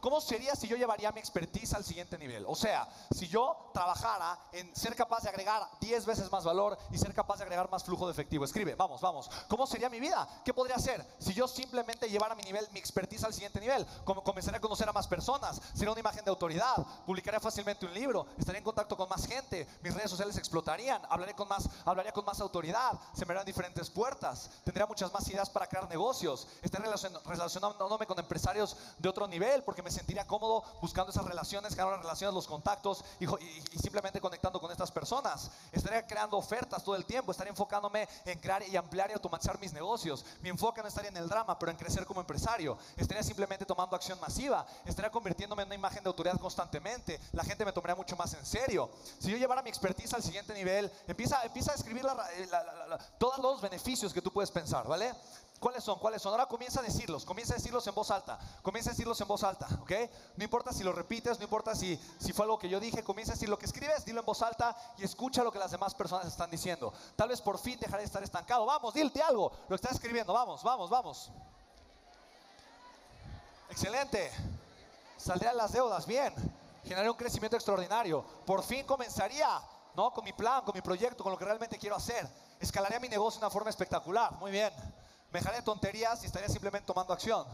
¿cómo sería si yo llevaría mi expertise al siguiente nivel? O sea, si yo trabajara en ser capaz de agregar 10 veces más valor y ser capaz de agregar más flujo de efectivo. Escribe, vamos, vamos. ¿Cómo sería mi vida? ¿Qué podría hacer si yo simplemente llevara mi nivel, mi expertise al siguiente nivel? Como comenzaría a conocer a más personas, sería una imagen de autoridad, publicaría fácilmente un libro, estaría en contacto con más gente, mis redes sociales explotarían, hablaré con más, hablaría con más autoridad, se me abrirán diferentes puertas, tendría muchas más ideas para crear negocios, estaría relacionándome con empresarios de otro nivel porque me sentiría cómodo buscando esas relaciones, creando las relaciones, los contactos y, y simplemente conectando con estas personas. Estaría creando ofertas todo el tiempo, estaría enfocándome en crear y ampliar y automatizar mis negocios. Mi enfoque no estaría en el drama, pero en crecer como empresario. Estaría simplemente tomando acción masiva, estaría convirtiéndome en una imagen de autoridad constantemente. La gente me tomaría mucho más en serio. Si yo llevara mi expertise al siguiente nivel, empieza, empieza a escribir todos los beneficios que tú puedes pensar, ¿vale? ¿Cuáles son? ¿Cuáles son? Ahora comienza a decirlos, comienza a decirlos en voz alta, comienza a decirlos en voz alta, ¿ok? No importa si lo repites, no importa si, fue algo que yo dije, comienza a decir lo que escribes, dilo en voz alta y escucha lo que las demás personas están diciendo. Tal vez por fin dejaré de estar estancado. Vamos, dilte algo, lo estás escribiendo, vamos, vamos, vamos. Excelente. Saldré a las deudas, bien. Generaré un crecimiento extraordinario. Por fin comenzaría, ¿no? Con mi plan, con mi proyecto, con lo que realmente quiero hacer. Escalaría mi negocio de una forma espectacular. Muy bien. Me dejaré de tonterías y estaría simplemente tomando acción.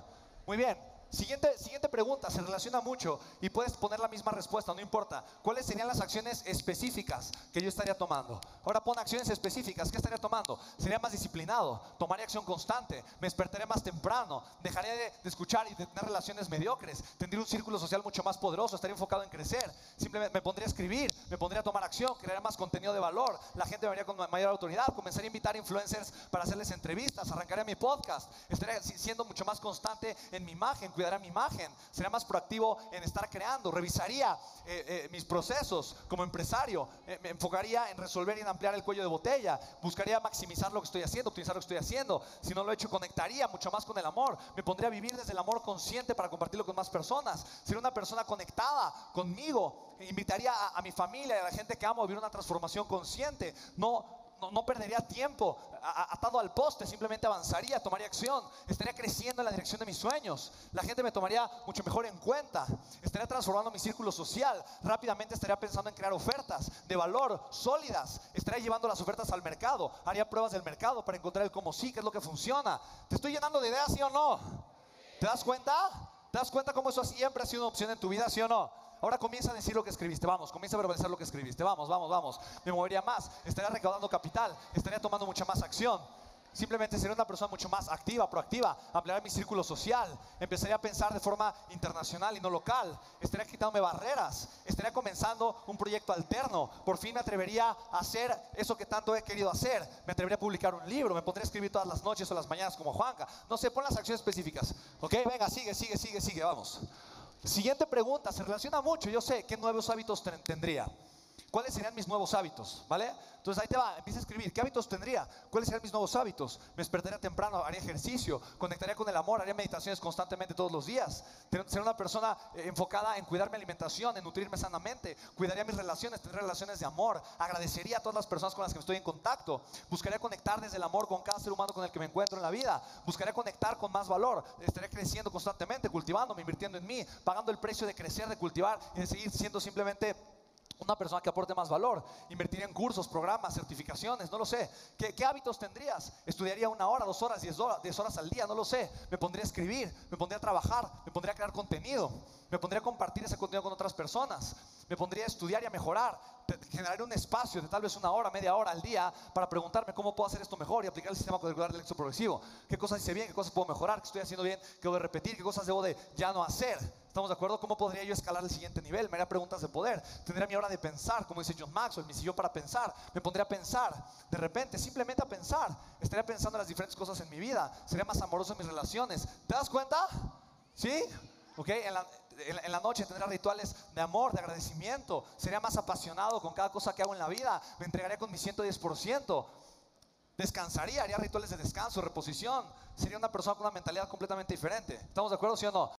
Muy bien. Siguiente, siguiente pregunta, se relaciona mucho y puedes poner la misma respuesta, no importa. ¿Cuáles serían las acciones específicas que yo estaría tomando? Ahora pon acciones específicas, ¿qué estaría tomando? Sería más disciplinado, tomaría acción constante, me despertaría más temprano, dejaría de, escuchar y de tener relaciones mediocres, tendría un círculo social mucho más poderoso, estaría enfocado en crecer, simplemente me pondría a escribir, me pondría a tomar acción, crearía más contenido de valor, la gente me vería con mayor autoridad, comenzaría a invitar influencers para hacerles entrevistas, arrancaría mi podcast, estaría siendo mucho más constante en mi imagen, cuidaría mi imagen, sería más proactivo en estar creando, revisaría eh, eh, mis procesos como empresario, me enfocaría en resolver y en ampliar el cuello de botella, buscaría maximizar lo que estoy haciendo, optimizar lo que estoy haciendo, si no lo he hecho conectaría mucho más con el amor, me pondría a vivir desde el amor consciente para compartirlo con más personas, sería una persona conectada conmigo, invitaría a, a mi familia y a la gente que amo a vivir una transformación consciente, no no, perdería tiempo atado al poste, simplemente avanzaría, tomaría acción, estaría creciendo en la dirección de mis sueños, la gente me tomaría mucho mejor en cuenta, estaría transformando mi círculo social, rápidamente estaría pensando en crear ofertas de valor sólidas, estaría llevando las ofertas al mercado, haría pruebas del mercado para encontrar el cómo sí, qué es lo que funciona. ¿Te estoy llenando de ideas, sí o no? ¿Te das cuenta? ¿Te das cuenta cómo eso siempre ha sido una opción en tu vida, sí o no? Ahora comienza a decir lo que escribiste, vamos, comienza a verbalizar lo que escribiste, vamos, vamos, vamos. Me movería más, estaría recaudando capital, estaría tomando mucha más acción. Simplemente sería una persona mucho más activa, proactiva, ampliaría mi círculo social, empezaría a pensar de forma internacional y no local, estaría quitándome barreras, estaría comenzando un proyecto alterno, por fin me atrevería a hacer eso que tanto he querido hacer, me atrevería a publicar un libro, me pondría a escribir todas las noches o las mañanas como Juanca, no sé, pon las acciones específicas, ¿ok? Venga, sigue, sigue, sigue, sigue, vamos. Siguiente pregunta, se relaciona mucho, yo sé, ¿qué nuevos hábitos tendría? ¿Cuáles serían mis nuevos hábitos? ¿Vale? Entonces ahí te va, empieza a escribir. ¿Qué hábitos tendría? ¿Cuáles serían mis nuevos hábitos? Me despertaría temprano, haría ejercicio, conectaría con el amor, haría meditaciones constantemente todos los días. Sería una persona eh, enfocada en cuidar mi alimentación, en nutrirme sanamente. Cuidaría mis relaciones, tendría relaciones de amor. Agradecería a todas las personas con las que estoy en contacto. Buscaría conectar desde el amor con cada ser humano con el que me encuentro en la vida. Buscaría conectar con más valor. Estaría creciendo constantemente, cultivándome, invirtiendo en mí, pagando el precio de crecer, de cultivar y de seguir siendo simplemente una persona que aporte más valor, invertiría en cursos, programas, certificaciones, no lo sé. ¿Qué, hábitos tendrías? Estudiaría una hora, dos horas, diez horas, diez horas al día, no lo sé. Me pondría a escribir, me pondría a trabajar, me pondría a crear contenido, me pondría a compartir ese contenido con otras personas, me pondría a estudiar y a mejorar, generaría un espacio de tal vez una hora, media hora al día para preguntarme cómo puedo hacer esto mejor y aplicar el sistema curricular del éxito progresivo. ¿Qué cosas hice bien? ¿Qué cosas puedo mejorar? ¿Qué estoy haciendo bien? ¿Qué debo de repetir? ¿Qué cosas debo de ya no hacer? ¿Estamos de acuerdo? ¿Cómo podría yo escalar al siguiente nivel? Me haría preguntas de poder. Tendría mi hora de pensar, como dice John Maxwell, mi sillón para pensar. Me pondría a pensar. De repente, simplemente a pensar. Estaría pensando en las diferentes cosas en mi vida. Sería más amoroso en mis relaciones. ¿Te das cuenta? ¿Sí? ¿Ok? En la, en la noche tendría rituales de amor, de agradecimiento. Sería más apasionado con cada cosa que hago en la vida. Me entregaría con mi 110%. Descansaría, haría rituales de descanso, reposición. Sería una persona con una mentalidad completamente diferente. ¿Estamos de acuerdo, sí o no?